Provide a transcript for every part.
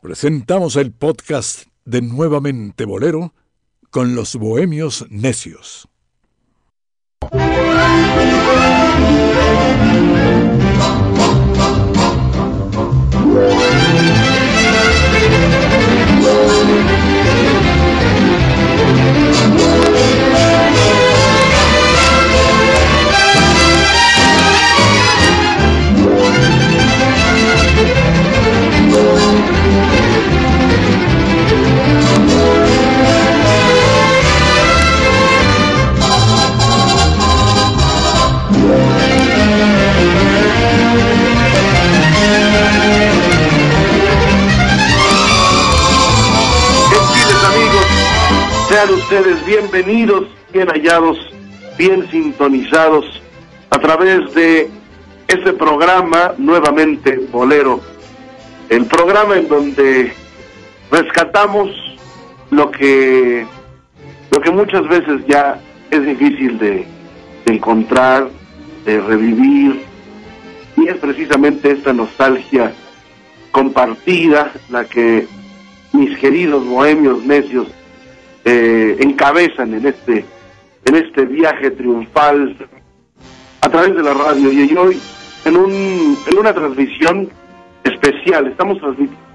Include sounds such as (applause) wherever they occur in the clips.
presentamos el podcast de Nuevamente Bolero con los Bohemios Necios. Ustedes bienvenidos, bien hallados, bien sintonizados a través de este programa, nuevamente Bolero, el programa en donde rescatamos lo que, lo que muchas veces ya es difícil de, de encontrar, de revivir, y es precisamente esta nostalgia compartida la que mis queridos bohemios necios eh, encabezan en este en este viaje triunfal a través de la radio. Y hoy en un en una transmisión especial estamos transmitiendo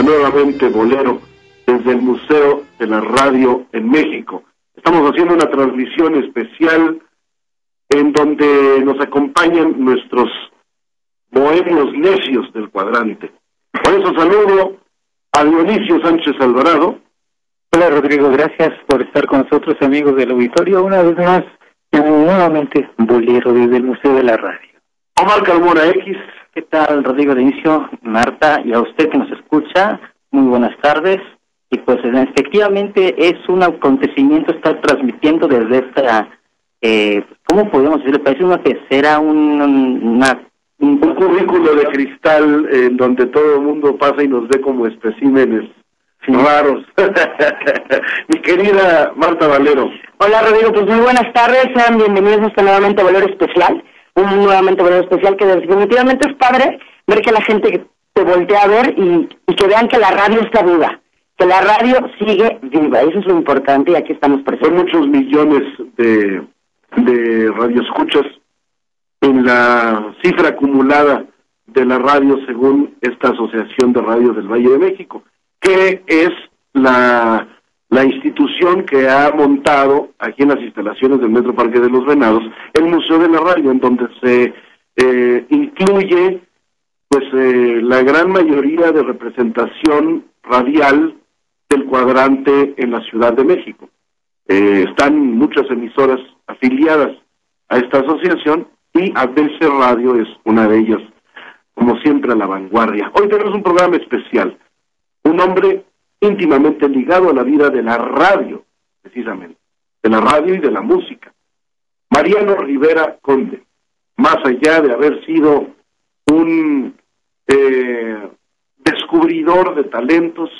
a nuevamente Bolero desde el Museo de la Radio en México. Estamos haciendo una transmisión especial en donde nos acompañan nuestros bohemios necios del cuadrante. Por eso saludo a Dionisio Sánchez Alvarado. Hola Rodrigo, gracias por estar con nosotros amigos del auditorio. Una vez más, nuevamente Bolero desde el Museo de la Radio. Omar Carmona X. ¿Qué tal Rodrigo de inicio, Marta y a usted que nos escucha? Muy buenas tardes. Y pues efectivamente es un acontecimiento estar transmitiendo desde esta, eh, ¿cómo podemos decirlo? Parece una pecera, un, una un currículo de cristal en donde todo el mundo pasa y nos ve como especímenes raros. (laughs) Mi querida Marta Valero. Hola Rodrigo, pues muy buenas tardes, sean bienvenidos a este nuevamente Valero Especial, un nuevamente Valero Especial que definitivamente es padre ver que la gente te voltea a ver y, que vean que la radio está viva, que la radio sigue viva, eso es lo importante y aquí estamos presentes. Son muchos millones de, de radioescuchas en la cifra acumulada de la radio según esta Asociación de Radios del Valle de México, que es la, la institución que ha montado aquí en las instalaciones del Metro Parque de los Venados el Museo de la Radio, en donde se eh, incluye pues eh, la gran mayoría de representación radial del cuadrante en la Ciudad de México. Eh, están muchas emisoras afiliadas a esta asociación y ABC Radio es una de ellas, como siempre a la vanguardia. Hoy tenemos un programa especial, un hombre íntimamente ligado a la vida de la radio, precisamente, de la radio y de la música. Mariano Rivera Conde, más allá de haber sido un eh, descubridor de talentos,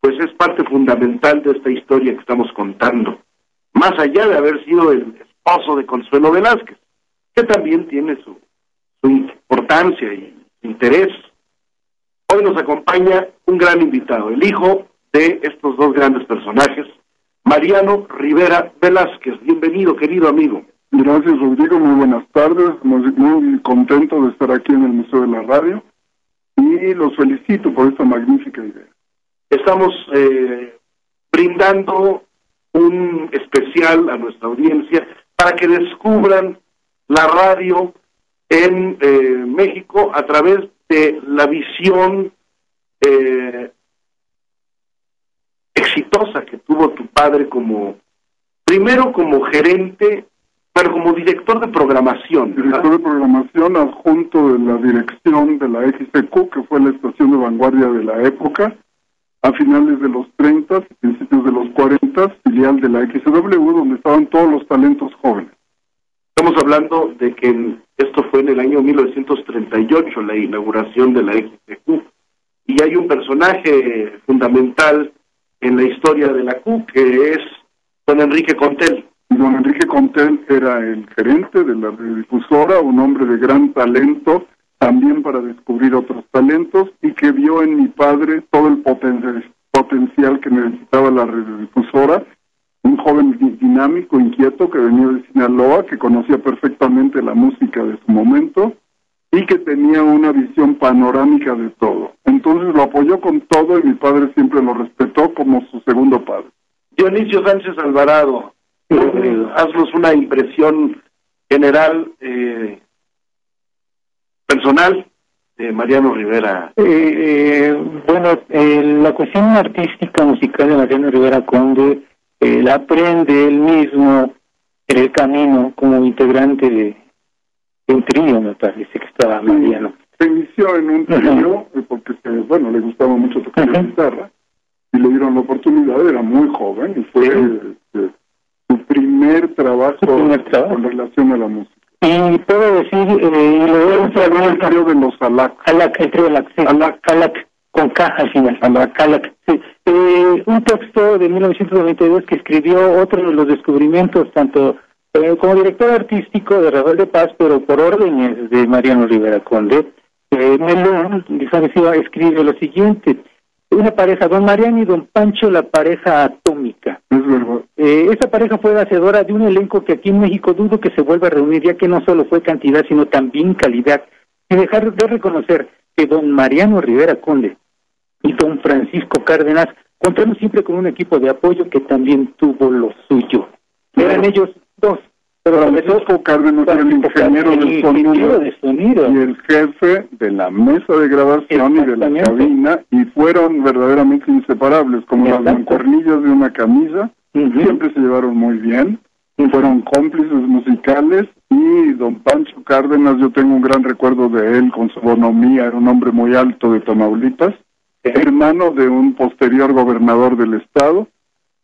pues es parte fundamental de esta historia que estamos contando. Más allá de haber sido el esposo de Consuelo Velázquez, que también tiene su, importancia y interés. Hoy nos acompaña un gran invitado, el hijo de estos dos grandes personajes, Mariano Rivera Velázquez. Bienvenido, querido amigo. Gracias, Rodrigo. Muy buenas tardes. Muy, contento de estar aquí en el Museo de la Radio y los felicito por esta magnífica idea. Estamos eh, brindando un especial a nuestra audiencia para que descubran la radio en eh, México a través de la visión eh, exitosa que tuvo tu padre como, primero como gerente, pero como director de programación. Director de programación adjunto de la dirección de la XPQ, que fue la estación de vanguardia de la época, a finales de los 30, principios de los 40, filial de la XW, donde estaban todos los talentos jóvenes. Estamos hablando de que esto fue en el año 1938, la inauguración de la XTQ, y hay un personaje fundamental en la historia de la Q, que es don Enrique Contel. Don Enrique Contel era el gerente de la radiodifusora, un hombre de gran talento, también para descubrir otros talentos, y que vio en mi padre todo el potencial que necesitaba la radiodifusora un joven dinámico, inquieto, que venía de Sinaloa, que conocía perfectamente la música de su momento y que tenía una visión panorámica de todo. Entonces lo apoyó con todo y mi padre siempre lo respetó como su segundo padre. Dionisio Sánchez Alvarado, haznos una impresión general, eh, personal de Mariano Rivera. Eh, eh, bueno, la cuestión artística musical de Mariano Rivera Conde él aprende él mismo en el camino como integrante de, un trío, me parece que estaba Mariano. Se inició en un trío eh, porque, bueno, le gustaba mucho tocar la guitarra y le dieron la oportunidad, era muy joven y fue este, su primer trabajo, con relación a la música. Y puedo decir, eh, y lo el trío de los Alac. Alac, el trío de Alac, Alac con K al final, sí. Eh, un texto de 1992 que escribió otro de los descubrimientos, tanto eh, como director artístico de Rafael de Paz, pero por órdenes de Mariano Rivera Conde, eh, Melón, escribe lo siguiente, una pareja, don Mariano y don Pancho, la pareja atómica. Es verdad. Eh, esa pareja fue hacedora de un elenco que aquí en México dudo que se vuelva a reunir, ya que no solo fue cantidad, sino también calidad y dejar de reconocer que don Mariano Rivera Conde y don Francisco Cárdenas contaron siempre con un equipo de apoyo que también tuvo lo suyo. Eran ellos dos. Pero Francisco Cárdenas era el ingeniero del sonido, de sonido y el jefe de la mesa de grabación y de la cabina y fueron verdaderamente inseparables, como las mancuernillas de una camisa. Siempre se llevaron muy bien, fueron cómplices musicales y don Pancho Cárdenas, yo tengo un gran recuerdo de él con su bonomía, era un hombre muy alto de Tamaulipas, hermano de un posterior gobernador del estado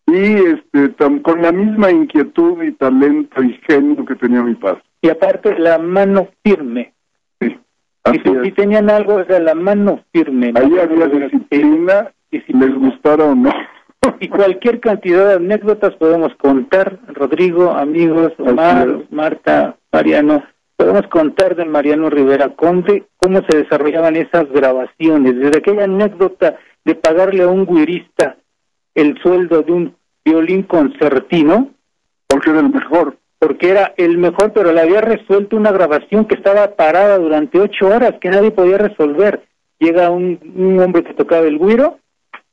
y este tam- con la misma inquietud y talento y genio que tenía mi padre. Y aparte, la mano firme. Sí, Y si, si tenían algo, era la mano firme. Ahí había disciplina, si- les gustara o no. (laughs) Y cualquier cantidad de anécdotas podemos contar, Rodrigo, amigos, Omar. Marta, Mariano, podemos contar de Mariano Rivera Conde cómo se desarrollaban esas grabaciones, desde aquella anécdota de pagarle a un guirista el sueldo de un violín concertino, Porque era el mejor. porque era el mejor, pero le había resuelto una grabación que estaba parada durante ocho horas, que nadie podía resolver. Llega un, un hombre que tocaba el güiro,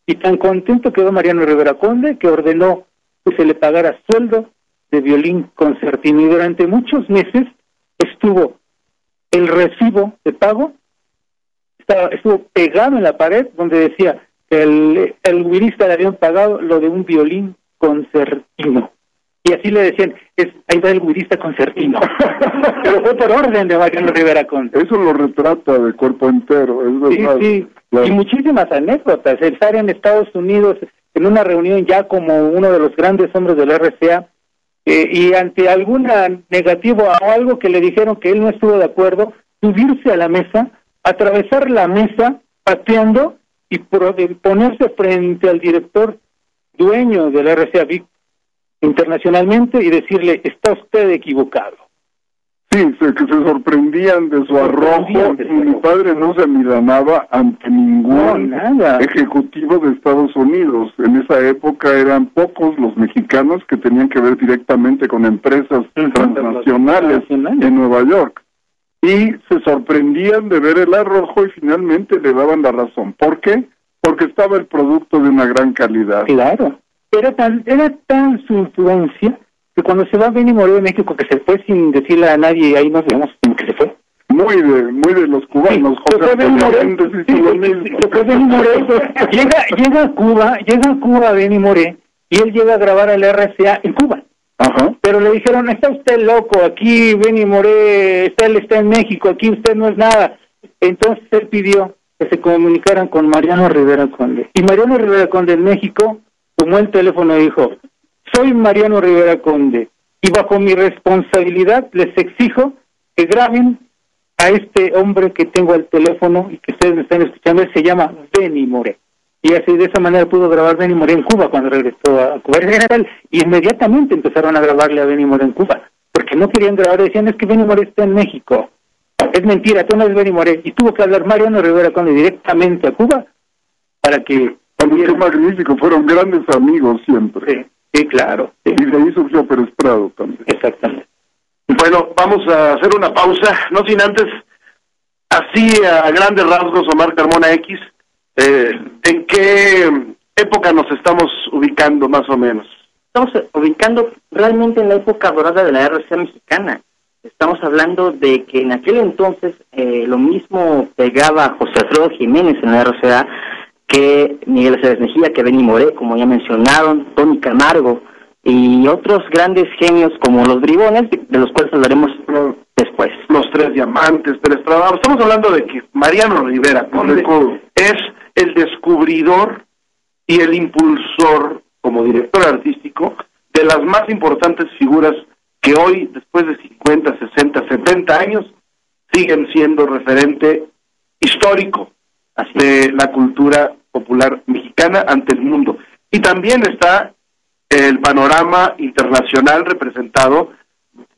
y tan contento quedó Mariano Rivera Conde que ordenó que se le pagara sueldo de violín concertino. Y durante muchos meses estuvo el recibo de pago, estaba, estuvo pegado en la pared donde decía que el, el guirista le habían pagado lo de un violín concertino. Y así le decían, es, ahí va el guirista concertino. (laughs) Pero fue por orden de Mariano Rivera Conde. Eso lo retrata de cuerpo entero, es Sí, verdad. sí. Y muchísimas anécdotas. El estar en Estados Unidos en una reunión ya como uno de los grandes hombres del RCA eh, y ante alguna negativa o algo que le dijeron que él no estuvo de acuerdo, subirse a la mesa, atravesar la mesa pateando y de ponerse frente al director dueño del RCA internacionalmente y decirle, está usted equivocado. Sí, se, que se sorprendían de su arrojo. Y Mi padre no se amilanaba ante ningún No, ejecutivo de Estados Unidos. En esa época eran pocos los mexicanos que tenían que ver directamente con empresas Transnacionales. en Nueva York. Y se sorprendían de ver el arrojo y finalmente le daban la razón. ¿Por qué? Porque estaba el producto de una gran calidad. Claro. Era tan, era tan su influencia que cuando se va Benny Moré de México, que se fue sin decirle a nadie, ahí nos vemos, sino que se fue. Muy de, muy de los cubanos. se José fue Benny Moré, sí, lo sí, mismo. Benny Moré. llega, llega a Cuba, llega a Cuba Benny Moré, y él llega a grabar al RCA en Cuba. Ajá. Pero le dijeron, está usted loco, aquí Benny Moré, está, él está en México, aquí usted no es nada. Entonces él pidió que se comunicaran con Mariano Rivera Conde. Y Mariano Rivera Conde en México tomó el teléfono y dijo, soy Mariano Rivera Conde y bajo mi responsabilidad les exijo que graben a este hombre que tengo al teléfono y que ustedes me están escuchando, él se llama Benny Moré. Y así de esa manera pudo grabar Benny Moré en Cuba cuando regresó a Cuba. Y inmediatamente empezaron a grabarle a Benny Moré en Cuba. Porque no querían grabar, decían es que Benny Moré está en México. Es mentira, tú no eres Benny Moré. Y tuvo que hablar Mariano Rivera Conde directamente a Cuba para que... Magnífico, fueron grandes amigos siempre. Sí, sí, claro. sí, Y de ahí surgió Pérez Prado también. exactamente. Bueno, vamos a hacer una pausa, no sin antes, así a grandes rasgos, Omar Carmona X, eh, ¿en qué época nos estamos ubicando más o menos? estamos ubicando realmente en la época dorada de la RCA mexicana. Estamos hablando de que en aquel entonces eh, lo mismo pegaba José Alfredo Jiménez en la RCA que Miguel Aceves Mejía, que Benny Moré, como ya mencionaron, Tony Camargo y otros grandes genios como los bribones, de, los cuales hablaremos después. Los tres diamantes, Prado. Estamos hablando de que Mariano Rivera es el descubridor y el impulsor como director artístico de las más importantes figuras que hoy, después de 50, 60, 70 años, siguen siendo referente histórico de la cultura popular mexicana ante el mundo. Y también está el panorama internacional representado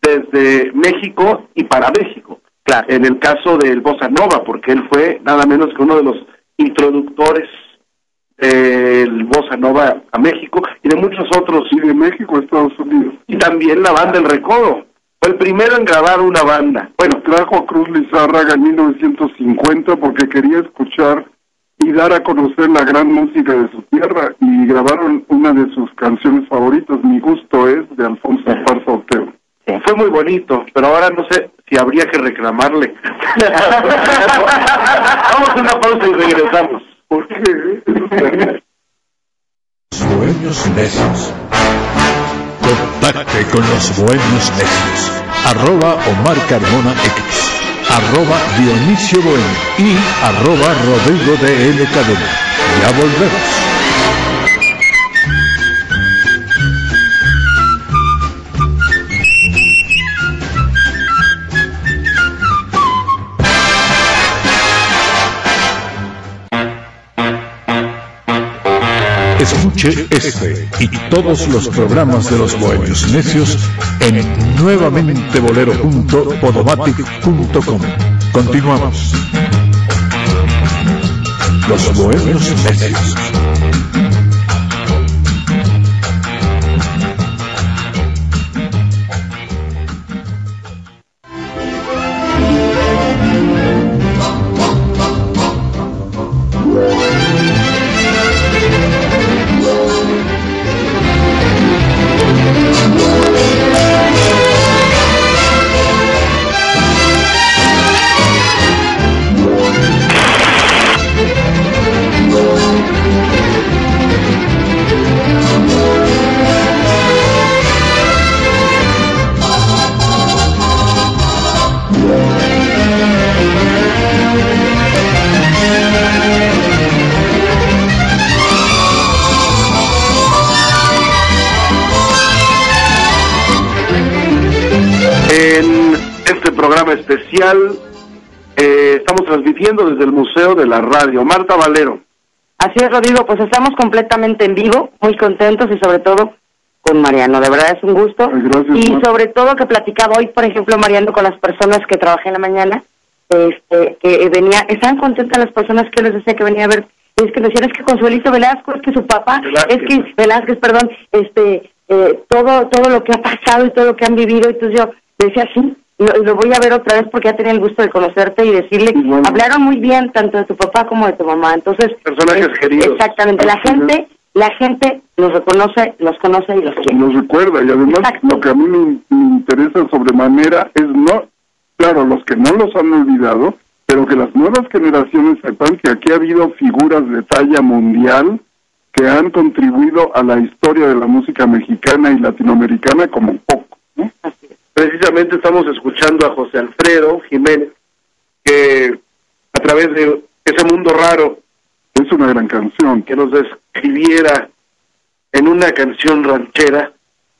desde México y para México. Claro. En el caso del Bossa Nova, porque él fue nada menos que uno de los introductores del Bossa Nova a México y de muchos otros Y de México a Estados Unidos. y también la banda El Recodo. Fue el primero en grabar una banda. Bueno, trajo a Cruz Lizárraga en 1950 porque quería escuchar y dar a conocer la gran música de su tierra y grabaron una de sus canciones favoritas, Mi gusto es, de Alfonso Esparza Oteo. Fue muy bonito, pero ahora no sé si habría que reclamarle. (laughs) Vamos a una pausa y regresamos. ¿Por qué? Bohemios Necios. Contacte con los Bohemios Necios. Arroba Omar Carmona X. Arroba Dionisio Bohemio. Y arroba Rodrigo de L. Cadena. Ya volvemos. Este y todos los programas de los Bohemios Necios en nuevamentebolero.podomatic.com. Continuamos. Los Bohemios Necios. Transmitiendo desde el Museo de la Radio. Marta Valero. Así es, Rodrigo, pues estamos completamente en vivo, muy contentos y sobre todo con Mariano. De verdad es un gusto. Gracias, y Marta. sobre todo que platicaba hoy, por ejemplo, Mariano, con las personas que trabajé en la mañana, este, que venía, estaban contentas las personas que les decía que venía a ver, y es que decían, es que Consuelito Velasco, es que su papá, Velázquez. es que Velázquez, perdón, este, eh, todo, todo lo que ha pasado y todo lo que han vivido, entonces yo decía, sí, lo, lo voy a ver otra vez porque ya tenía el gusto de conocerte y decirle, bueno. hablaron muy bien tanto de tu papá como de tu mamá, entonces... Personajes es- queridos. Exactamente, la gente, la gente los reconoce, los conoce y los quiere. Nos recuerda y además Exacto. lo que a mí me, me interesa sobremanera es no, claro, los que no los han olvidado, pero que las nuevas generaciones sepan que aquí ha habido figuras de talla mundial que han contribuido a la historia de la música mexicana y latinoamericana como poco. ¿no? Así es. Precisamente estamos escuchando a José Alfredo Jiménez, que a través de ese mundo raro Es una gran canción. que nos describiera en una canción ranchera.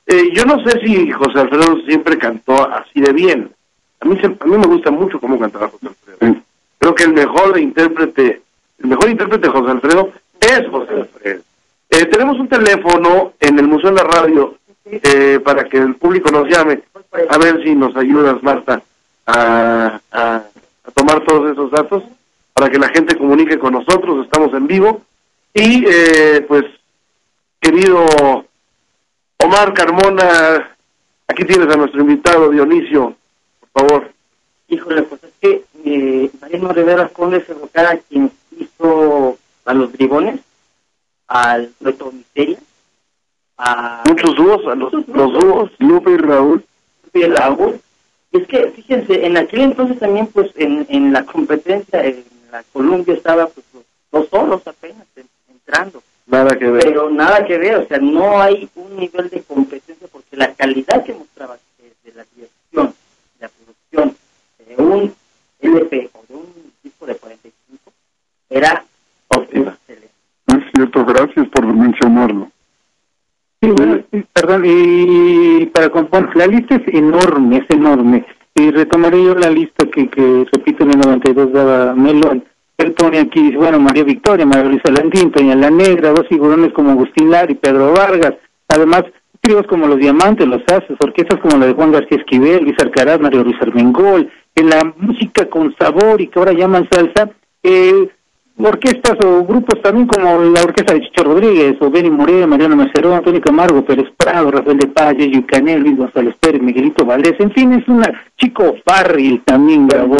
Eh, yo no sé si José Alfredo siempre cantó así de bien. A mí, se- a mí me gusta mucho cómo cantaba José Alfredo. Sí. Creo que el mejor intérprete, el mejor intérprete de José Alfredo es José Alfredo. Eh, tenemos un teléfono en el Museo de la Radio eh, para que el público nos llame. A ver si nos ayudas, Marta, a, a- a tomar todos esos datos para que la gente comunique con nosotros. Estamos en vivo. Y, eh, pues, querido Omar Carmona, aquí tienes a nuestro invitado, Dionisio, por favor. Híjole, pues es que eh, Mariano Rivera Conde se evocara quien hizo a los bribones, al Reto Misteria, a Muchos dúos, a los, los dúos. Lupe y Raúl, el agua. Y es que, fíjense, en aquel entonces también, pues, en, en la competencia, en la Columbia estaba, pues, los solos apenas en- entrando. Nada que ver. Pero nada que ver, o sea, no hay un nivel de competencia porque la calidad que mostraba eh, de la dirección, de la producción de un LP o de un disco de 45 era Óptima. es cierto, gracias por mencionarlo. Sí, bueno, perdón, y para componer, la lista es enorme, es enorme. Y retomaré yo la lista que, que repito, en el 92 daba Melón. Él pone aquí, bueno, María Victoria, María Luisa Landín, Peña la Negra, dos figurones como Agustín Lara y Pedro Vargas. Además, tríos como Los Diamantes, Los Haces, orquestas como la de Juan García Esquivel, Luis Alcaraz, Mario Luis Armengol. En la música con sabor y que ahora llaman salsa, eh, orquestas o grupos también como la orquesta de Chicho Rodríguez, o Benny Moreno, Mariano Macerón, Antonio Camargo, Pérez Prado, Rafael de Paz, Yeyo Canel, Luis González Pérez, Miguelito Valdés, en fin, es una Chico Farril también grabó,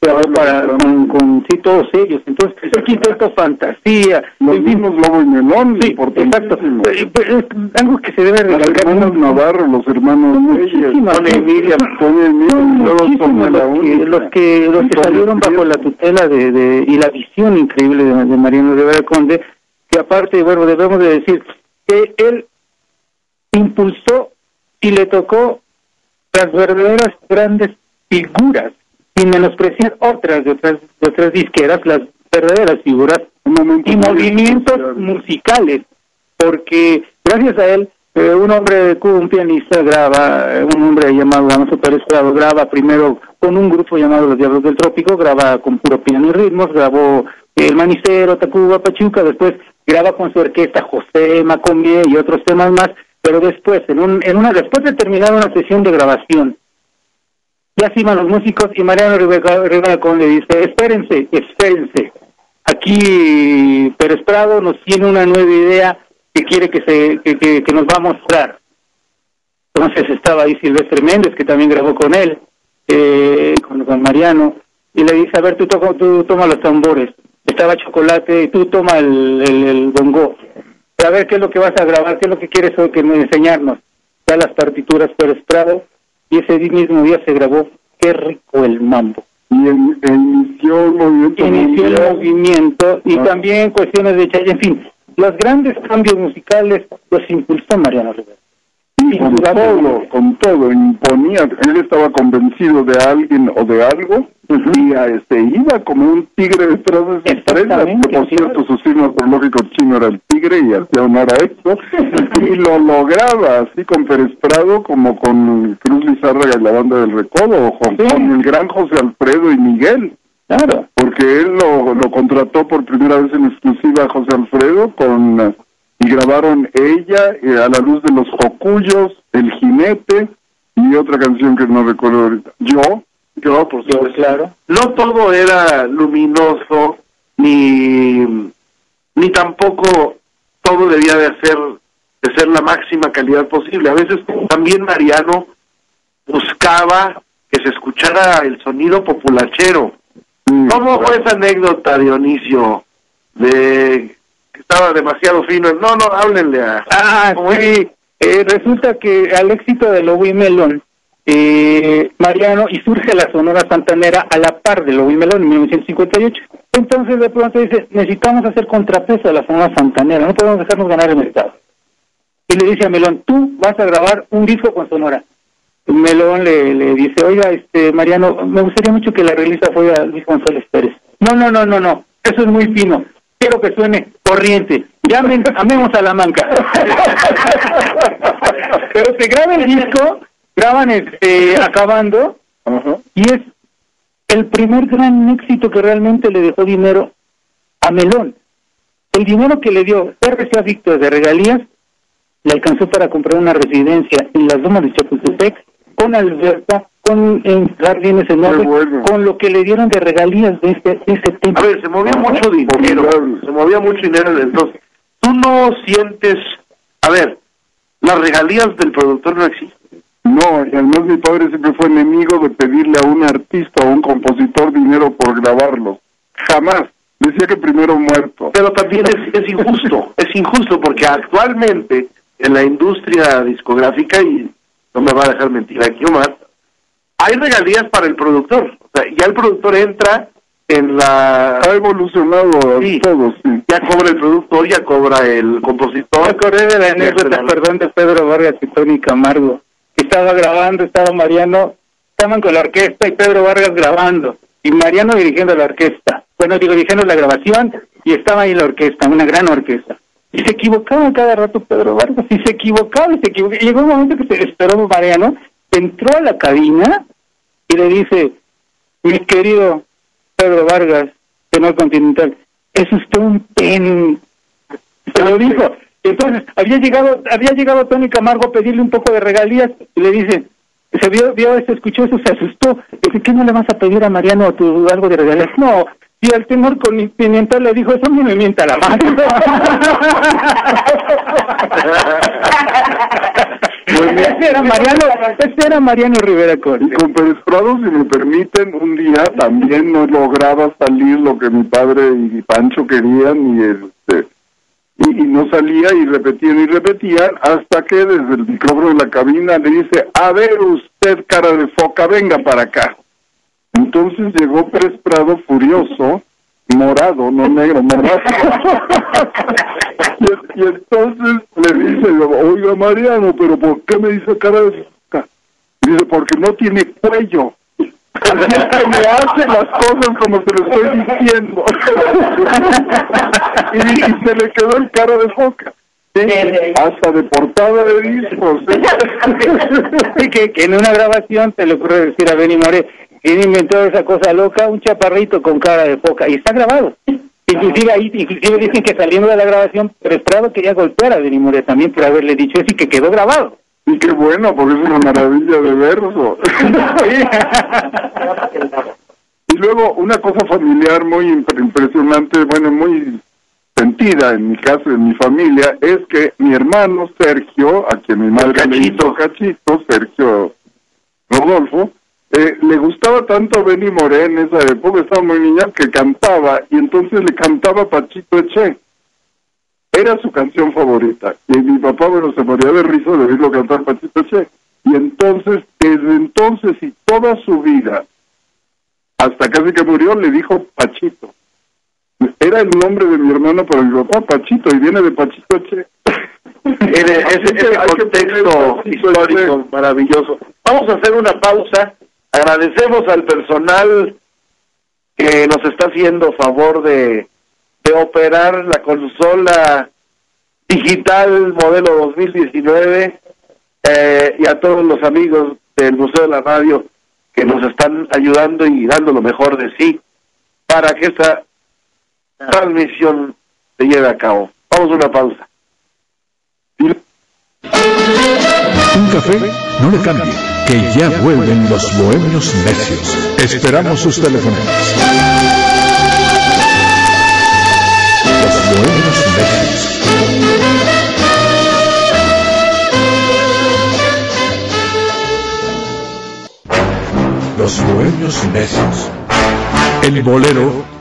grabó para, con, con sí, todos ellos. Entonces, el quinteto Fantasía, Los mismos Lobo y Melón, Sí, exacto. Eh, pues, es algo que se debe Los recalcar. hermanos Navarro, los hermanos son- Emilia, Tony Emilia, los que, los que, los salieron bajo la tutela de, de, y la visión increíble de, de Mariano Rivera Conde, que aparte, bueno, debemos de decir que él impulsó y le tocó las verdaderas grandes figuras, sin menospreciar otras de otras, de otras disqueras, las verdaderas figuras y movimientos musicales, porque gracias a él, eh, un hombre de Cuba, un pianista, graba, eh, un hombre llamado Damaso Pérez graba primero con un grupo llamado Los Diablos del Trópico, graba con puro piano y ritmos, grabó El Manicero, Tacuba, Pachuca, después graba con su orquesta José Macomie y otros temas más, pero después, en, un, en una, después de terminar una sesión de grabación, ya se iban los músicos y Mariano Rivera, Rivera Conde dice, espérense, espérense, aquí Pérez Prado nos tiene una nueva idea que quiere que se que, nos va a mostrar. Entonces estaba ahí Silvestre Méndez, que también grabó con él, eh, con, con Mariano, y le dice, a ver, tú, tú toma los tambores. Estaba Chocolate y tú toma el, el, el bongo. A ver qué es lo que vas a grabar, qué es lo que quieres que me enseñarnos. Ya las partituras Pérez Prado, y ese mismo día se grabó Qué rico el mambo. Y en- inició el movimiento Inició el movimiento y Ah. también cuestiones de Chayanne, en fin, los grandes cambios musicales los impulsó Mariano Rivera. Con todo, con todo, imponía, él estaba convencido de alguien o de algo y a este iba como un tigre detrás de su presa, Exactamente, que por sí. cierto su signo astrológico chino era el tigre y hacía honor a esto, (laughs) y lo lograba así con Pérez Prado como con Cruz Lizárraga y la banda del Recodo, o con, Sí. con el gran José Alfredo y Miguel, Claro, porque él lo, lo contrató por primera vez en exclusiva a José Alfredo con y grabaron ella eh, a la luz de los jocuyos, el jinete y otra canción que no recuerdo ahorita. Yo, Yo, por supuesto. claro. No todo era luminoso, ni, ni tampoco todo debía de hacer de ser la máxima calidad posible. A veces también Mariano buscaba que se escuchara el sonido populachero. mm, ¿Cómo fue esa anécdota, Dionisio, de estaba demasiado fino? No, no, háblenle a... Ah, sí. Eh, resulta que al éxito de Lobo y Melón, eh, Mariano, y surge la Sonora Santanera a la par de Lobo y Melón en 1958. Entonces de pronto dice, necesitamos hacer contrapeso a la Sonora Santanera, no podemos dejarnos ganar el mercado. Y le dice a Melón, tú vas a grabar un disco con Sonora. Melón le, le dice, oiga, este Mariano, me gustaría mucho que la realista fuera Luis González Pérez. No, no, no, no, no, eso es muy fino. Quiero que suene corriente. Llamen, amemos a la manca. (laughs) Pero se graba el disco, graban este, acabando, y es el primer gran éxito que realmente le dejó dinero a Melón. El dinero que le dio RCA Víctor de regalías le alcanzó para comprar una residencia en las Lomas de Chapultepec, con alberca, con en jardines enormes, bueno. con lo que le dieron de regalías de, este, de ese tema. A ver, se movía mucho dinero, se movía mucho dinero entonces. Tú no sientes, a ver, las regalías del productor no existen. No, y además mi padre siempre fue enemigo de pedirle a un artista o un compositor dinero por grabarlo. Jamás. Decía que primero muerto. Pero también es, es injusto, es injusto porque actualmente en la industria discográfica, y no me va a dejar mentir aquí Omar, hay regalías para el productor. O sea, ya el productor entra en la... Ha evolucionado Sí. todos, sí. Ya cobra el productor, ya cobra el compositor. Me acordé de la anécdota, perdón, de Pedro Vargas y Tony Camargo. que Estaba grabando, estaba Mariano, estaban con la orquesta y Pedro Vargas grabando, y Mariano dirigiendo la orquesta. Bueno, digo, dirigiendo la grabación, y estaba ahí la orquesta, una gran orquesta. Y se equivocaba cada rato Pedro Vargas, y se equivocaba, y se equivocaba. Llegó un momento que se esperó Mariano, entró a la cabina y le dice, mi querido Pedro Vargas, tenor continental, es usted un pen. Se lo dijo. Entonces, había llegado, había llegado Tony Camargo a pedirle un poco de regalías y le dice, se vio, vio eso, escuchó eso, se asustó. Dice, ¿qué no le vas a pedir a Mariano tu, algo de regalías? No, y al tenor con Pimentel le dijo, eso me mienta la mano. (laughs) ese era Mariano, ese era Mariano Rivera Cortés. Y con Pérez Prado, si me permiten, un día también no lograba salir lo que mi padre y Pancho querían y este y, y no salía y repetían y repetían hasta que desde el micrófono de la cabina le dice, a ver usted cara de foca, venga para acá. Entonces llegó Pérez Prado furioso, morado, no negro, morado. (laughs) y, y entonces le dice, oiga Mariano, pero ¿por qué me dice cara de foca? Y dice, porque no tiene cuello. Así es que me hace las cosas como se lo estoy diciendo. (laughs) y, y se le quedó el cara de foca. Sí, hasta de portada de discos. (laughs) Sí, que, que en una grabación te le ocurre decir a Benny Moré, ¿quién inventó esa cosa loca? Un chaparrito con cara de foca. Y está grabado. Inclusive ahí, inclusive dicen que saliendo de la grabación, Prado quería golpear a Benny Moré también por haberle dicho eso y que quedó grabado. Y qué bueno, porque es una maravilla de verso. (laughs) y luego una cosa familiar muy impre- impresionante, bueno, muy sentida en mi caso, en mi familia, es que mi hermano Sergio, a quien mi madre le hizo cachito, Sergio Rodolfo, eh, le gustaba tanto Benny Moré en esa época, estaba muy niña, que cantaba, y entonces le cantaba Pachito Eche. Era su canción favorita. Y mi papá, bueno, se moría de risa de oírlo cantar Pachito Che. Y entonces, desde entonces y toda su vida, hasta casi que murió, le dijo Pachito. Era el nombre de mi hermano para mi papá, Pachito, y viene de Pachito Che. Ese, (laughs) ese, contexto histórico maravilloso. Vamos a hacer una pausa. Agradecemos al personal que nos está haciendo favor de, operar la consola digital modelo 2019 eh, y a todos los amigos del Museo de la Radio que nos están ayudando y dando lo mejor de sí para que esta transmisión se lleve a cabo. Vamos a una pausa. Un café no le cambie, que ya vuelven los bohemios necios. Esperamos sus teléfonos. Los bohemios necios. Los bohemios necios. El bolero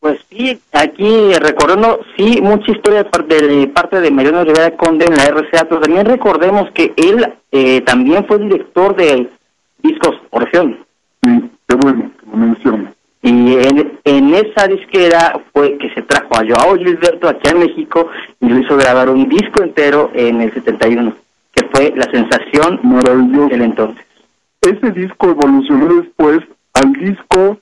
Pues sí, aquí recordando, sí, mucha historia de parte de, parte de Mariano Rivera Conde en la RCA, pero también recordemos que él eh, también fue director de Discos Orfeón. Sí, qué bueno que lo menciona. Y en, en esa disquera fue que se trajo a Joao Gilberto aquí a México y lo hizo grabar un disco entero en el 71, que fue la sensación Maravilloso. del entonces. Ese disco evolucionó después al disco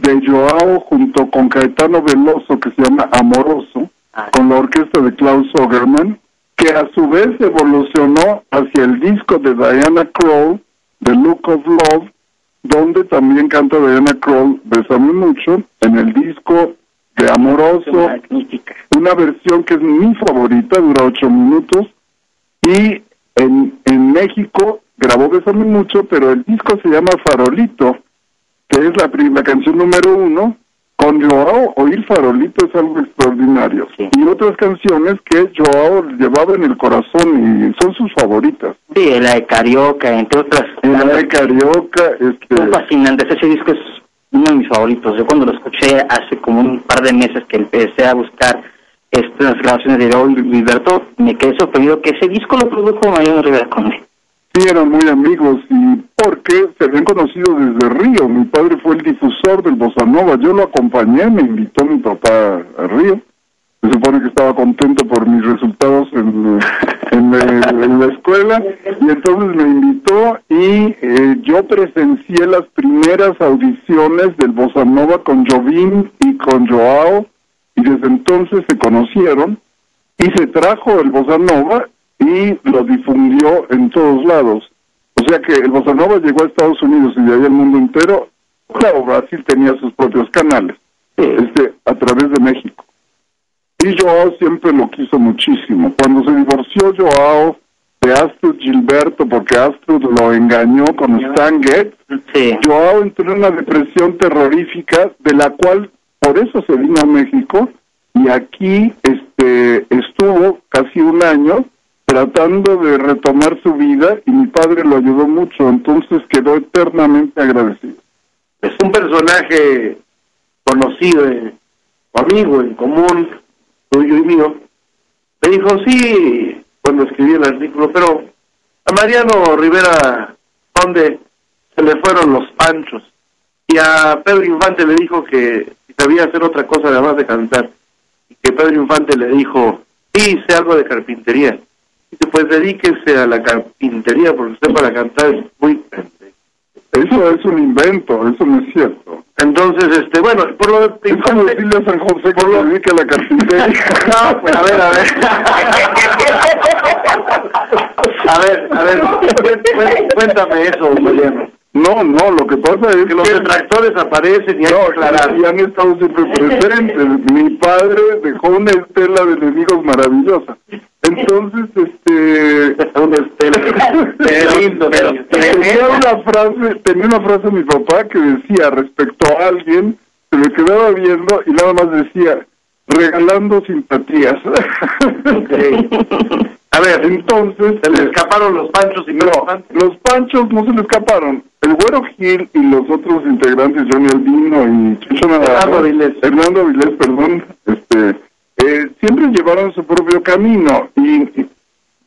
de Joao junto con Caetano Veloso que se llama Amoroso, Ah. con la orquesta de Klaus Ogerman, que a su vez evolucionó hacia el disco de Diana Kroll, The Look of Love, donde también canta Diana Kroll, Besame Mucho, en el disco de Amoroso, una versión que es mi favorita, dura ocho minutos, y en, en México grabó Besame Mucho, pero el disco se llama Farolito, que es la, la canción número uno. Con Joao, oír Farolito es algo extraordinario. Sí. Y otras canciones que Joao llevaba en el corazón y son sus favoritas. Sí, la de Carioca, entre otras. La de Carioca, este, Son fascinantes. Ese disco es uno de mis favoritos. Yo cuando lo escuché hace como un par de meses que empecé a buscar estas grabaciones de Raúl Gilberto, me quedé sorprendido que ese disco lo produjo Mariano Rivera Conde. Sí eran muy amigos y porque se habían conocido desde Río. Mi padre fue el difusor del Bossa Nova. Yo lo acompañé, me invitó mi papá a Río. Se supone que estaba contento por mis resultados en, (laughs) eh, la escuela y entonces me invitó y eh, yo presencié las primeras audiciones del Bossa Nova con Jovín y con Joao y desde entonces se conocieron y se trajo el Bossa Nova y lo difundió en todos lados. O sea que el bossa nova llegó a Estados Unidos y de ahí al mundo entero. Claro, Brasil tenía sus propios canales, este, a través de México. Y Joao siempre lo quiso muchísimo. Cuando se divorció Joao de Astrid Gilberto, porque Astrid lo engañó con Stan Getz, Joao entró en una depresión terrorífica de la cual por eso se vino a México y aquí este estuvo casi un año tratando de retomar su vida y mi padre lo ayudó mucho, entonces quedó eternamente agradecido. Es un personaje conocido, eh, amigo en común, tuyo y mío. Me dijo, sí, cuando escribí el artículo, pero a Mariano Rivera, donde se le fueron los panchos, y a Pedro Infante le dijo que sabía hacer otra cosa además de cantar, y que Pedro Infante le dijo, sí, sé algo de carpintería, pues dedíquese a la carpintería porque usted para cantar es muy... Eso es un invento, eso no es cierto. Entonces, este, bueno, por lo de... Es como decirle a San José que lo dedique a la carpintería. (laughs) no, pues a ver, a ver. (laughs) a ver, a ver, cuéntame eso, Mariano. No, no, lo que pasa es que, los detractores aparecen y hay que aclarar. Y han estado siempre presentes. Mi padre dejó una estela de enemigos maravillosa. Entonces, este... una estela. (laughs) lindo, tenía una frase, tenía una frase mi papá que decía respecto a alguien, se me quedaba viendo y nada más decía, regalando simpatías. (laughs) A ver, entonces se le escaparon los panchos y no, los panchos no se le escaparon. El Güero Gil y los otros integrantes, Johnny Albino y Chucho Hernando Avilés. Hernando Avilés, perdón, este, eh, siempre llevaron su propio camino y,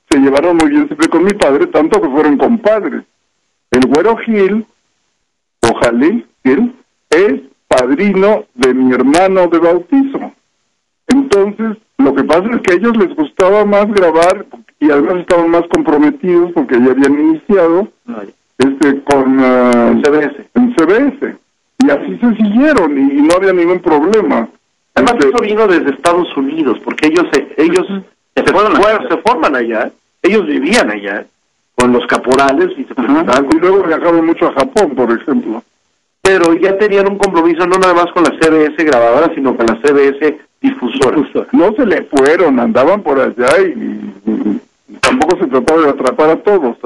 se llevaron muy bien siempre con mi padre, tanto que fueron compadres. El Güero Gil, o Jalil Gil, es padrino de mi hermano de bautizo. Entonces, lo que pasa es que a ellos les gustaba más grabar y además estaban más comprometidos porque ya habían iniciado este con uh, CBS. en CBS. Y así se siguieron y, no había ningún problema. Además este, eso vino desde Estados Unidos porque ellos se, ellos se, se, forman allá, ellos vivían allá con los caporales y se Y luego viajaron mucho a Japón, por ejemplo pero ya tenían un compromiso no nada más con la CBS grabadora, sino con la CBS difusora. No se le fueron, andaban por allá y, tampoco se trataba de atrapar a todos.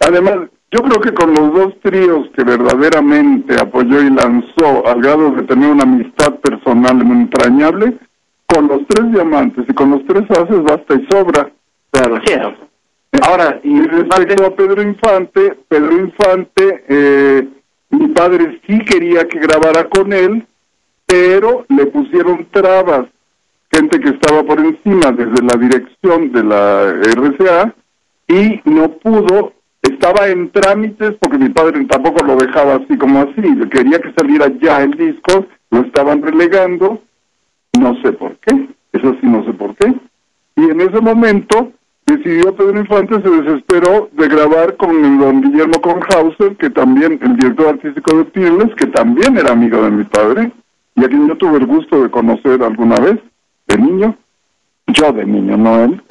Además, yo creo que con los dos tríos que verdaderamente apoyó y lanzó al grado de tener una amistad personal entrañable, con los tres diamantes y con los tres haces basta y sobra. Claro. Ahora, y respecto a Pedro Infante, Pedro Infante... Eh, mi padre sí quería que grabara con él, pero le pusieron trabas, gente que estaba por encima desde la dirección de la RCA y no pudo, estaba en trámites porque mi padre tampoco lo dejaba así como así, quería que saliera ya el disco, lo estaban relegando, no sé por qué, eso sí no sé por qué. Y en ese momento decidió Pedro Infante, se desesperó de grabar con el don Guillermo Conhauser, que también, el director artístico de Pirles, que también era amigo de mi padre, y a quien yo tuve el gusto de conocer alguna vez, de niño. Yo de niño, no él. (laughs)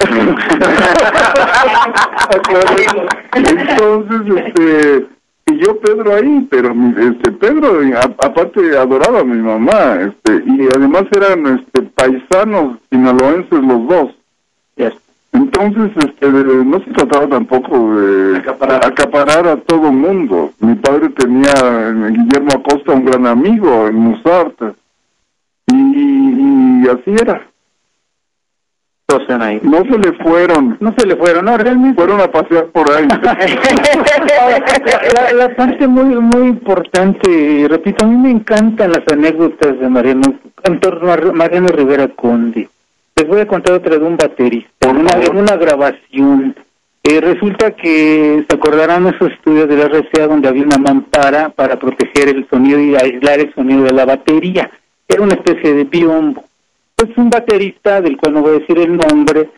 Entonces, este, y yo Pedro ahí, pero este Pedro aparte adoraba a mi mamá, este, y además eran este paisanos sinaloenses los dos. Entonces, este, no se trataba tampoco de acaparar, a todo mundo. Mi padre tenía, Guillermo Acosta, un gran amigo en Musarte. Y, así era. Ahí. No se le fueron. No se le fueron, no, realmente. Fueron a pasear por ahí. (laughs) la, parte muy muy importante, repito, a mí me encantan las anécdotas de Mariano, cantor Mariano Rivera Conde les voy a contar otra de un baterista, una, una grabación. Eh, resulta que se acordarán esos estudios de la RCA donde había una mampara para proteger el sonido y aislar el sonido de la batería. Era una especie de biombo. Pues un baterista, del cual no voy a decir el nombre,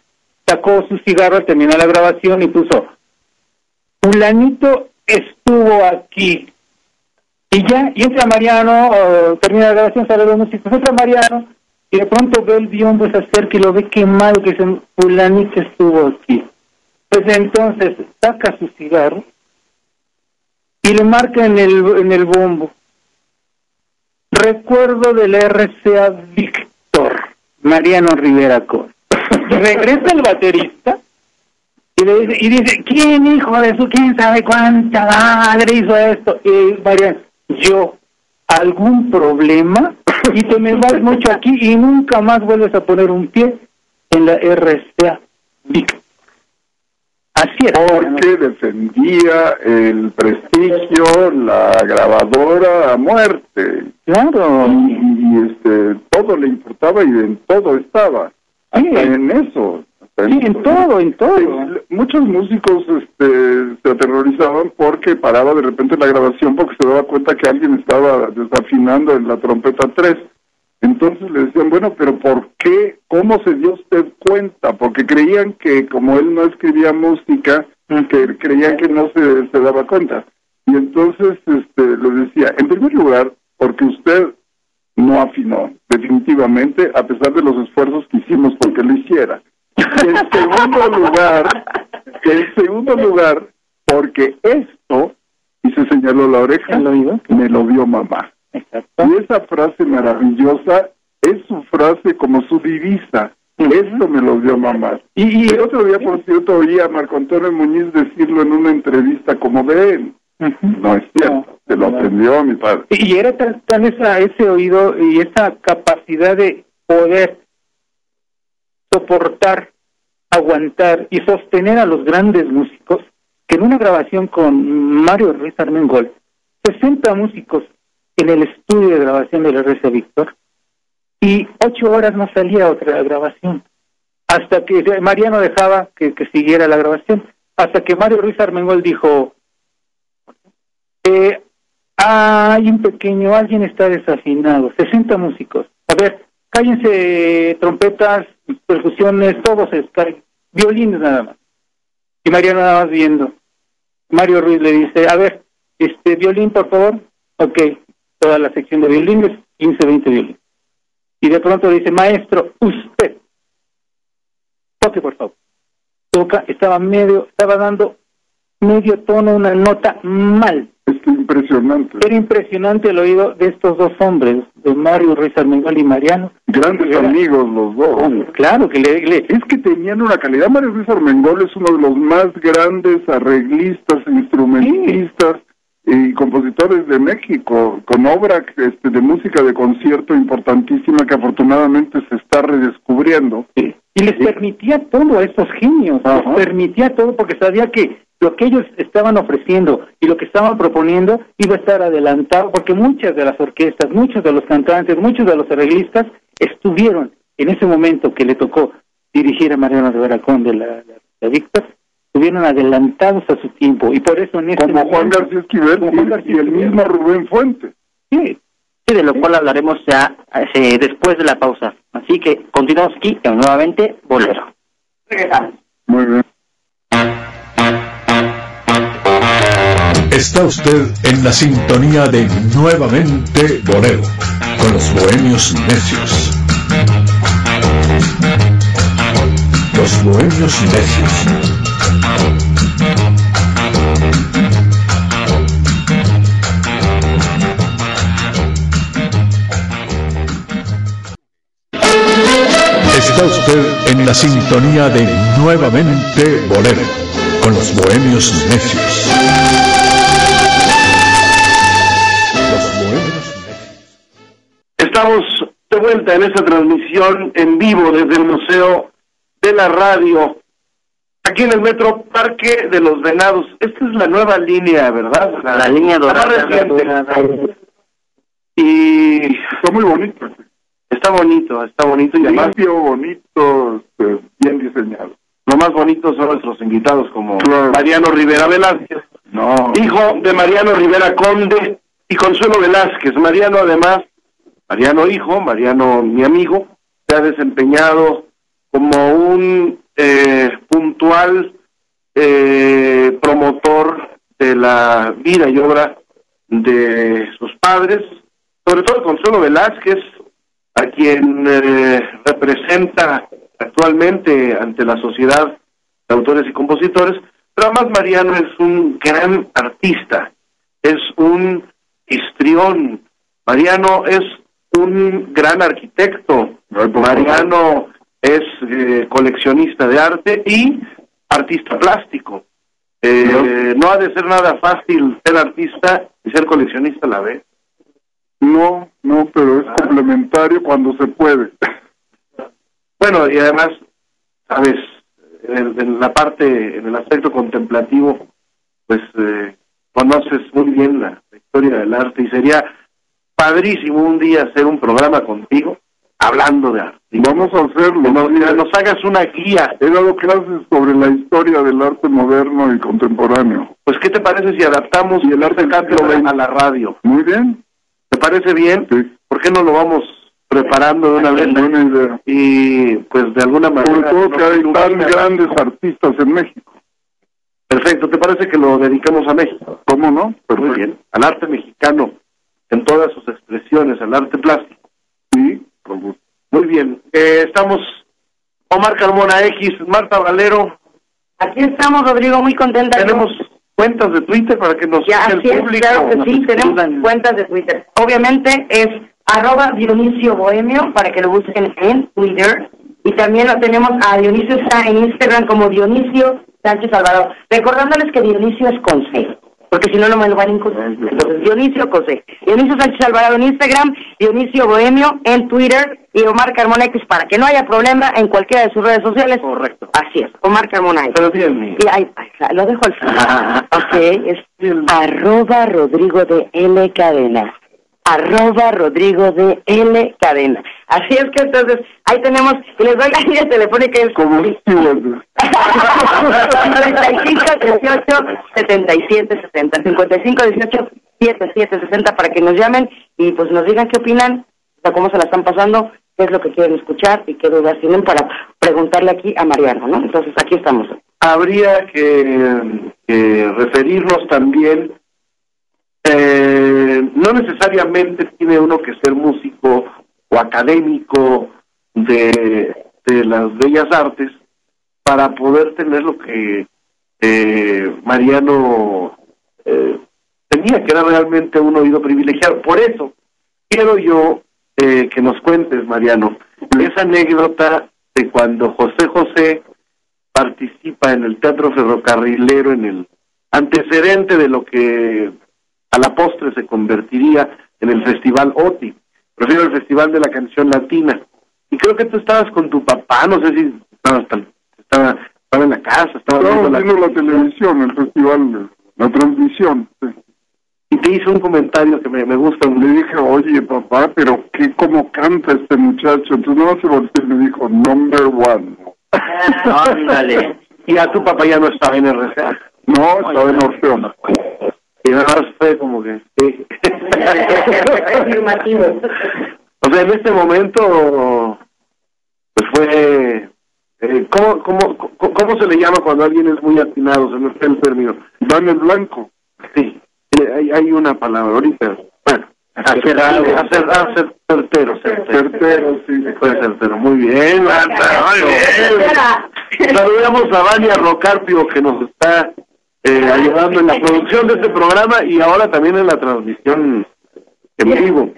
sacó su cigarro, terminó la grabación y puso, fulanito estuvo aquí. Y ya, y entra Mariano, termina la grabación, sale los músicos, entra Mariano, y de pronto ve el biombo, se acerca y lo ve quemado, que un fulanito estuvo aquí. Pues entonces saca su cigarro y le marca en el, en el bombo. Recuerdo del RCA Víctor, Mariano Rivera Cor. (coughs) Regresa el baterista y, le dice, y dice, ¿quién hijo de su, quién sabe cuánta madre hizo esto? Y Mariano, yo, ¿algún problema? Y te me vas mucho aquí y nunca más vuelves a poner un pie en la RCA Víctor. Así era. Porque defendía el prestigio, la grabadora a muerte. Claro. Y, y, este, todo le importaba y en todo estaba. Sí. Hasta en eso. hasta Sí, en todo, en todo. Muchos músicos este, se aterrorizaban porque paraba de repente la grabación porque se daba cuenta que alguien estaba desafinando en la trompeta 3. Entonces le decían, bueno, pero ¿por qué? ¿Cómo se dio usted cuenta? Porque creían que como él no escribía música, que creían que no se, se daba cuenta. Y entonces este, le decía, en primer lugar, porque usted no afinó, definitivamente, a pesar de los esfuerzos que hicimos porque lo hiciera. En segundo (laughs) lugar, en segundo lugar, porque esto, y se señaló la oreja, ¿El oído? me lo vio mamá. Exacto. Y esa frase maravillosa es su frase como su divisa. Esto me lo dio mamá. Y, Y el otro día, por cierto, oí a Marco Antonio Muñiz decirlo en una entrevista como de él. No es cierto, No, se lo no. aprendió mi padre. Y era tan, tan esa, ese oído y esa capacidad de poder soportar, aguantar y sostener a los grandes músicos, que en una grabación con Mario Ruiz Armengol, 60 músicos en el estudio de grabación del RC Víctor, y ocho horas no salía otra grabación, hasta que Mariano dejaba que, que siguiera la grabación, hasta que Mario Ruiz Armengol dijo, eh, hay un pequeño, alguien está desafinado, 60 músicos. A ver, cállense trompetas, percusiones, todos violines nada más. Y Mariano nada más viendo. Mario Ruiz le dice, a ver, este violín, por favor. Ok, toda la sección de violines, 15, 20 violines. Y de pronto dice, maestro, usted, toque por favor. Toca, estaba medio, estaba dando medio tono, una nota mal. Es impresionante. Era impresionante el oído de estos dos hombres, de Mario Ruiz Armengol y Mariano. Grandes Era- amigos los dos. Claro, que le, le- Es que tenían una calidad. Mario Luis Armengol es uno de los más grandes arreglistas, instrumentistas y compositores de México, con obra este, de música de concierto importantísima que afortunadamente se está redescubriendo. y les permitía todo a estos genios, Ajá. les permitía todo porque sabía que lo que ellos estaban ofreciendo y lo que estaban proponiendo iba a estar adelantado, porque muchas de las orquestas, muchos de los cantantes, muchos de los arreglistas estuvieron en ese momento que le tocó dirigir a Mariano Rivera Conde la, la, la Víctor, estuvieron adelantados a su tiempo y por eso en este Como Juan García Esquivel como Juan y- García y el Esquivel. mismo Rubén Fuentes. Sí, Sí, de lo cual hablaremos ya eh, después de la pausa. Así que continuamos aquí en nuevamente Bolero. Muy bien. Está usted en la sintonía de Nuevamente Bolero, con los bohemios necios. Los bohemios necios. Está usted en la sintonía de Nuevamente Bolero, con los bohemios necios. Estamos de vuelta en esta transmisión en vivo desde el Museo de la Radio, aquí en el Metro Parque de los Venados. Esta es la nueva línea, ¿verdad? La línea la más dorada. reciente. Y Está muy bonito. está bonito, está bonito y además Limpio, bonito, este, bien diseñado. lo más bonito son nuestros invitados como Claro. Mariano Rivera Velázquez, No. hijo de Mariano Rivera Conde y Consuelo Velázquez. Mariano además, Mariano hijo, Mariano mi amigo, se ha desempeñado como un eh, puntual eh, promotor de la vida y obra de sus padres, sobre todo Consuelo Velázquez, a quien eh, representa actualmente ante la sociedad autores y compositores, pero además Mariano es un gran artista, es un histrión, Mariano es un gran arquitecto, Mariano es eh, coleccionista de arte y artista plástico. Eh, no ha de ser nada fácil ser artista y ser coleccionista a la vez. No, no, pero es complementario cuando se puede. (laughs) Bueno, y además, sabes, en, la parte, en el aspecto contemplativo, pues eh, conoces muy bien la, historia del arte y sería padrísimo un día hacer un programa contigo hablando de arte. Y vamos a hacerlo. Nos, nos hagas una guía. He dado clases sobre la historia del arte moderno y contemporáneo. Pues, ¿qué te parece si adaptamos y el arte cambio a la radio? Muy bien. ¿Te parece bien? Sí. ¿Por qué no lo vamos preparando de una vez? Buena idea. Y, pues, de alguna manera... Sobre todo que hay tan grandes artistas en México. Perfecto. ¿Te parece que lo dedicamos a México? ¿Cómo no? Muy bien. Al arte mexicano, en todas sus expresiones, al arte plástico. Sí, Muy bien. Eh, estamos Omar Carmona X, Marta Valero. Aquí estamos, Rodrigo, muy contenta. Tenemos cuentas de Twitter para que nos Ya, es, claro que sí, tenemos cuentas de Twitter. Obviamente es arroba Dionisio Bohemio para que lo busquen en Twitter. Y también lo tenemos a Dionisio está en Instagram como Dionisio Sánchez Alvarado. Recordándoles que Dionisio es con C, porque si no, no me lo van a encontrar. Entonces, Dionisio con C. Dionisio Sánchez Alvarado en Instagram, Dionisio Bohemio en Twitter y Omar Carmona X para que no haya problema en cualquiera de sus redes sociales. Correcto. Así es, Omar Carmona X. Pero bien, Y ahí, ahí, lo dejo al final. (laughs) ok, es arroba Rodrigo de L Cadena. Arroba Rodrigo de L Cadena. Así es que entonces, ahí tenemos, y les doy la (laughs) línea telefónica es Como Stewart. 55 18 77 60 55 18 77 60 para que nos llamen y pues nos digan qué opinan, cómo se la están pasando, qué es lo que quieren escuchar y qué dudas tienen para preguntarle aquí a Mariano, ¿no? Entonces aquí estamos. Habría que, que referirnos también, eh, no necesariamente tiene uno que ser músico o académico de, de las bellas artes para poder tener lo que eh, Mariano eh, tenía, que era realmente un oído privilegiado. Por eso quiero yo eh, que nos cuentes, Mariano, esa anécdota de cuando José José participa en el Teatro Ferrocarrilero, en el antecedente de lo que a la postre se convertiría en el Festival OTI, prefiero el Festival de la Canción Latina. Y creo que tú estabas con tu papá, no sé si estabas tan- estaba, estaba en la casa, estaba viendo la- viendo la televisión, el festival, la transmisión. sí. y te hizo un comentario que me, me gusta. Le dije, oye papá, pero qué cómo canta este muchacho. Entonces no se volteó y me dijo, number one. Ándale. (laughs) Y a tu papá ya no estaba en RCA. No, estaba en Orfeo. Y nada más fue como que... sí. Afirmativo. O sea, en este momento, pues fue... eh, ¿cómo, cómo, cómo, cómo se le llama cuando alguien es muy atinado? Se me fue el término. Dan el blanco. Sí, eh, hay, hay una palabra ahorita. Bueno, acertado, acer, acer- certero, certero. Certero, sí. Fue certero. Muy bien, Marta, muy bien. Saludamos a Vania Rocarpio que nos está eh, ayudando en la producción de este programa y ahora también en la transmisión en vivo.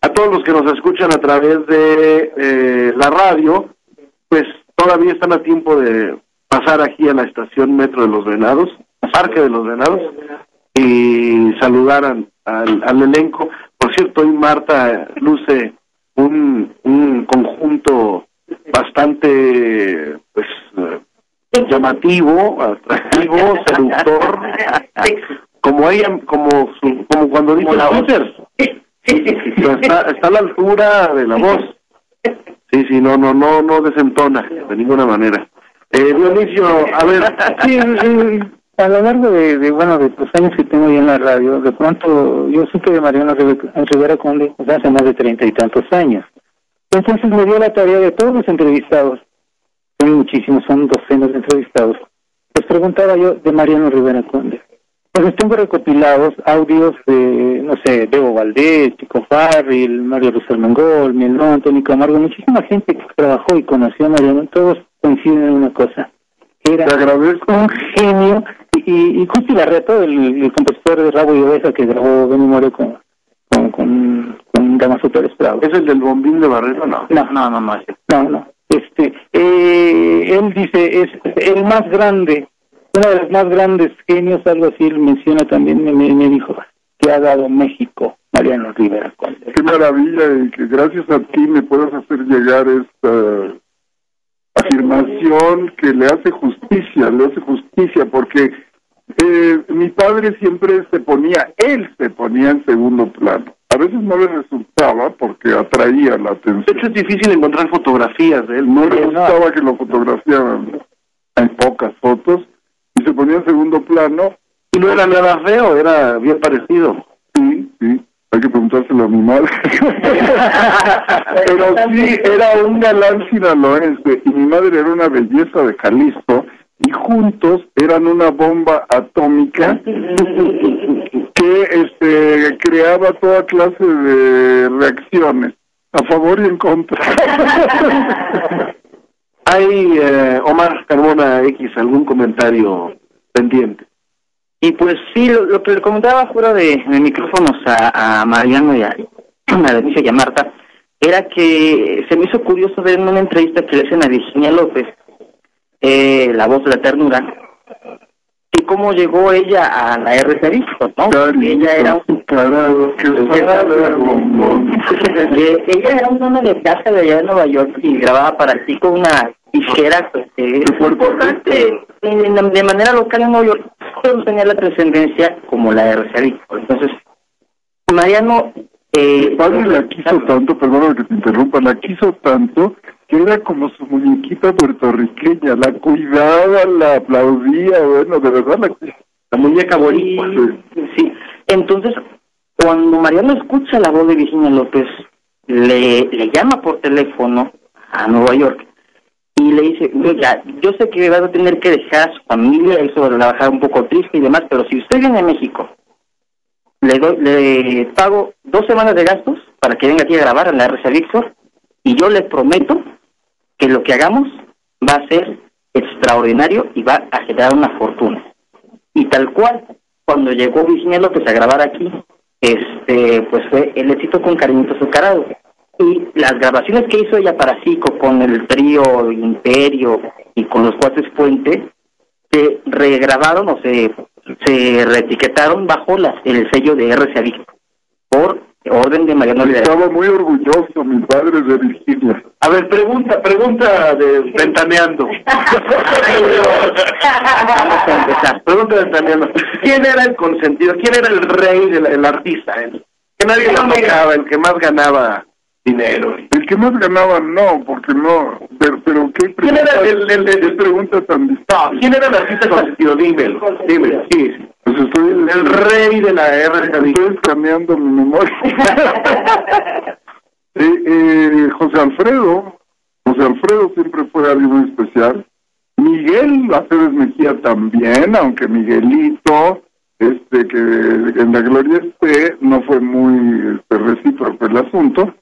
A todos los que nos escuchan a través de eh, la radio, pues todavía están a tiempo de pasar aquí a la estación Metro de los Venados, Parque de los Venados, y saludar al, al, al elenco. Por cierto, hoy Marta luce un, un conjunto bastante pues llamativo, atractivo, (laughs) seductor, como ella, como su, como cuando dice Pero está, está a la altura de la voz. Sí, sí, no, no, no, no desentona de ninguna manera. Eh, Dionisio, a ver, Sí, a lo largo de, de, bueno, de los años que tengo ya en la radio, de pronto yo supe de Mariano Rive- Rivera Conde pues, hace más de treinta y tantos años. Entonces me dio la tarea de todos los entrevistados, son muchísimos, son docenas de entrevistados, les preguntaba yo de Mariano Rivera Conde. Entonces tengo recopilados audios de, no sé, Bebo Valdés, Chico Farril, Mario Rosal Mengol, Mielón, Tony Camargo, muchísima gente que trabajó y conoció a Mariano, todos coinciden en una cosa, Era un genio. Y, y, Justi Larreto, el, el compositor de Rabo y Oveja que grabó Benny More con, con, con, con Damaso Pérez Prado. ¿Es el del bombín de Barreto? No. No, no, no, no, no, no. Este, eh, él dice, es el más grande, uno de los más grandes genios, algo así, él menciona también, me, dijo, que ha dado México, Mariano Rivera Conde. Qué maravilla y que gracias a ti me puedas hacer llegar esta afirmación que le hace justicia, le hace justicia, porque eh, mi padre siempre se ponía, él se ponía en segundo plano. A veces no le resultaba porque atraía la De atención. hecho, es difícil encontrar fotografías de él. No le gustaba que lo fotografiaran. Hay pocas fotos y se ponía en segundo plano. Y no era nada feo, era bien parecido. Sí, sí. Hay que preguntárselo a mi madre. (laughs) Pero sí, era un galán sinaloense y mi madre era una belleza de Jalisco y juntos eran una bomba atómica (laughs) que este creaba toda clase de reacciones a favor y en contra. (laughs) Hay, eh, Omar Carmona X, algún comentario pendiente. Y pues sí, lo, lo que le comentaba fuera de, de micrófonos a, a Mariano y a, (clears throat) a Denise y a Marta, era que se me hizo curioso ver en una entrevista que le hacen a Virginia López, eh, la voz de la ternura, y cómo llegó ella a la RCA Discos, ¿no? Porque ella era un Carado, que. Eh, ella era una ama de casa de allá de Nueva York y grababa para ti con una disquera pues, eh, importante de manera local en Nueva York, pero tenía la trascendencia como la RCA Entonces, Mariano... Eh, padre la quiso tanto, perdona que te interrumpa, la quiso tanto que era como su muñequita puertorriqueña, la cuidaba, la aplaudía, bueno, de verdad la La muñeca boricua. Sí, sí. Entonces, cuando Mariano escucha la voz de Virginia López, le, le llama por teléfono a Nueva York y le dice, oiga, yo sé que va a tener que dejar a su familia, eso va a un poco triste y demás, pero si usted viene a México, le, doy, le pago dos semanas de gastos para que venga aquí a grabar en la RCA Víctor y yo le prometo que lo que hagamos va a ser extraordinario y va a generar una fortuna. Y tal cual, cuando llegó Virginia López a grabar aquí, este, pues fue el éxito con Cariñito Azucarado. Y las grabaciones que hizo ella para Cico con el trío Imperio y con los cuates Puente, se regrabaron o se, se reetiquetaron bajo las, el sello de RCA Víctor, por orden de Mariano Rivera. Estaba muy orgulloso mi padre de Virginia. A ver, pregunta, pregunta de Ventaneando. (laughs) Vamos a empezar. Pregunta de Ventaneando. ¿Quién era el consentido? ¿Quién era el rey del el artista? El que nadie le tocaba, el que más ganaba dinero. El que más ganaba no, porque no, pero, pero qué ¿Quién era el- el- el- qué pregunta tan. ¿quién era el artista consentido? Dímelo, dímelo. Sí, sí. Pues estoy, El rey de la RCA. estoy escaneando mi memoria. (laughs) Eh, eh, José Alfredo, José Alfredo siempre fue alguien muy especial. Miguel Aceves Mejía también, aunque Miguelito, este que en la gloria esté, no fue muy este, recíproco el asunto,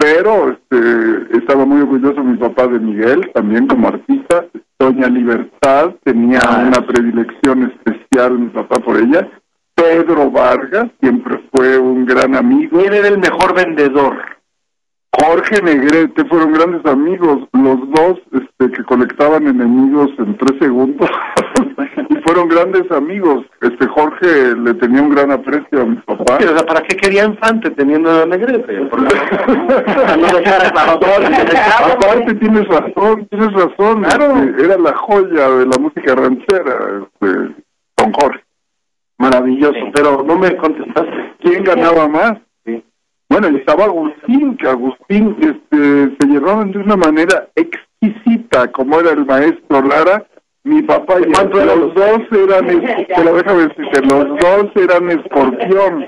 pero este estaba muy orgulloso mi papá de Miguel, también como artista. Doña Libertad tenía una predilección especial mi papá por ella. Pedro Vargas siempre fue un gran amigo. ¿Quién era el mejor vendedor? Jorge Negrete fueron grandes amigos, los dos este, que conectaban enemigos en tres segundos (laughs) y fueron grandes amigos. Este Jorge le tenía un gran aprecio a mi papá. Sí, o sea, ¿para qué quería infante teniendo a Negrete? (laughs) No dejar a Aparte tienes razón, tienes razón. Claro. este, era la joya de la música ranchera, este, don Jorge. Maravilloso, pero no me contestaste. ¿Quién ganaba más? Bueno, y estaba Agustín, que Agustín este, se llevaban de una manera exquisita, como era el maestro Lara, mi papá y ¿Cuánto él, eran los dos eran, pero (laughs) déjame decirte, los dos eran escorpión.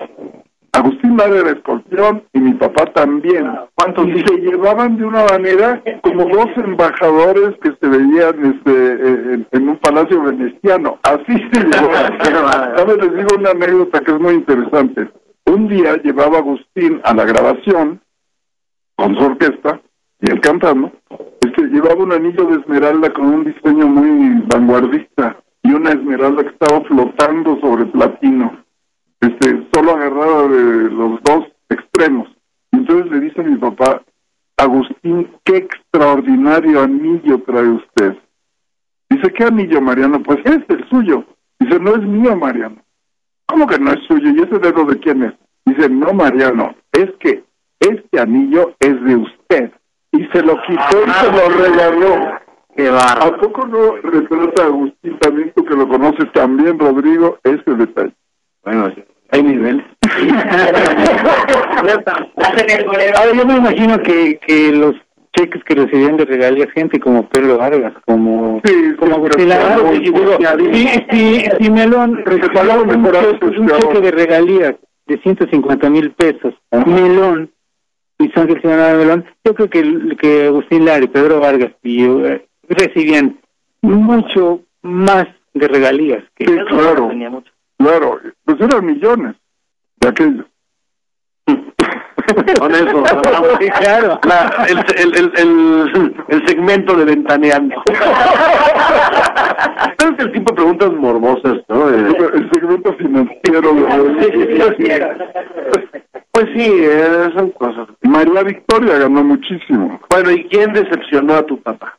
Agustín Lara era escorpión y mi papá también. ¿Cuántos Y se llevaban de una manera como dos embajadores que se veían este, en, en un palacio veneciano. Así se llevaban. (laughs) Les digo una anécdota que es muy interesante. Un día llevaba Agustín a la grabación con su orquesta y él cantando. Este, llevaba un anillo de esmeralda con un diseño muy vanguardista y una esmeralda que estaba flotando sobre platino, este, solo agarrada de los dos extremos. Entonces le dice a mi papá, Agustín, qué extraordinario anillo trae usted. Dice, ¿qué anillo, Mariano? Pues es el suyo. Dice, no es mío, Mariano. ¿Cómo que no es suyo? ¿Y ese dedo de quién es? Dice, no, Mariano, es que este anillo es de usted. Y se lo quitó y se lo regaló. Qué barro. ¿A poco no retrata a Agustín también, tú que lo conoces también, Rodrigo, ese detalle? Bueno, hay niveles. (laughs) Ahora, yo me imagino que, que los cheques que recibían de regalías gente como Pedro Vargas, como Sí, como Agustín y sí, sí, sí, Melón regaló un, mejor cheque, un asociado. cheque de regalías de 150 mil pesos. Melón, Luis Ángel Señora Melón, yo creo que, que Agustín Lara y Pedro Vargas y, eh, recibían mucho más de regalías que Sí, claro, Tenía mucho. claro. Pues eran millones de aquellos. (laughs) (laughs) Con eso. Sí, (laughs) claro. La- el, el, el, el, el segmento de ventaneando. (laughs) es el tipo de preguntas morbosas, ¿no? Eh, El segmento financiero de pues sí, eh, son cosas. María Victoria ganó muchísimo. Bueno, ¿y quién decepcionó a tu papá?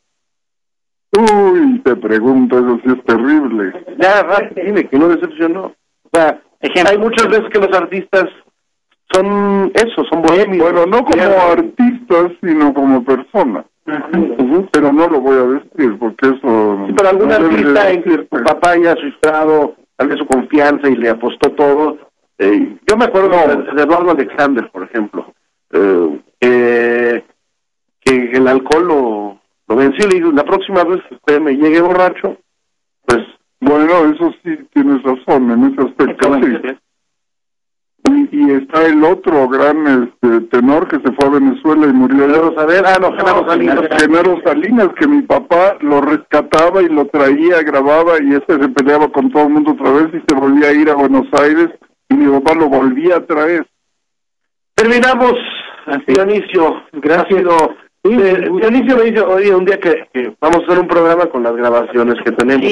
Uy, te pregunto, eso sí es terrible. Ya, rápido, dime, ¿quién lo decepcionó? O sea, hay muchas veces que los artistas son eso, son bohemios. Bueno, no como artistas, sino como personas. Pero no lo voy a decir porque eso... Sí, pero algún no artista en que tu papá haya frustrado tal vez su confianza y le apostó todo. Eh, yo me acuerdo de, de Eduardo Alexander, por ejemplo, eh, que- que el alcohol lo, lo venció y le dijo, la próxima vez que usted me llegue borracho, pues Bueno, eso sí tienes razón en ese aspecto, sí. Y, y está el otro gran este, tenor que se fue a Venezuela y murió allá. Genaro Saavedra, ah, no, Genaro Salinas. Genaro Salinas, que mi papá lo rescataba y lo traía, grababa y ese se peleaba con todo el mundo otra vez y se volvía a ir a Buenos Aires y mi papá lo volvía a traer. Terminamos, Dionisio. Gracias. Eh, Dionisio me dice, oye, un día que, que vamos a hacer un programa con las grabaciones que tenemos.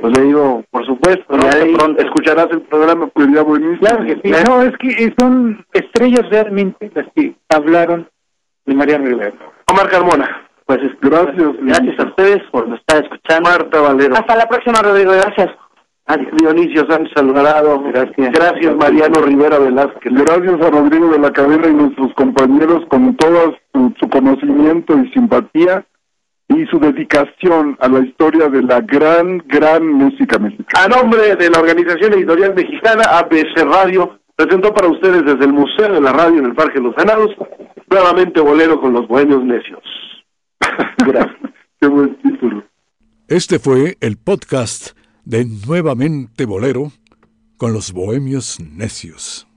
Pues le digo, por supuesto, ¿no? Ya pronto escucharás el programa. Pues, Sería buenísimo. Claro que sí. No, es que son estrellas realmente las que hablaron de Mariano Rivera. Omar Carmona. Pues Gracias. gracias a ustedes por estar escuchando. Marta Valero. Hasta la próxima, Rodrigo. Gracias. Dionisio Sánchez Alvarado. Gracias. Gracias, Mariano Rivera Velázquez. Gracias a Rodrigo de la Cadena y nuestros compañeros con todo su, su conocimiento y simpatía y su dedicación a la historia de la gran, gran música mexicana. A nombre de la Organización Editorial Mexicana, ABC Radio, presentó para ustedes desde el Museo de la Radio en el Parque Los Ganados, nuevamente bolero con los bohemios necios. (laughs) Gracias. Qué buen título. Este fue el podcast de Nuevamente Bolero con los Bohemios Necios.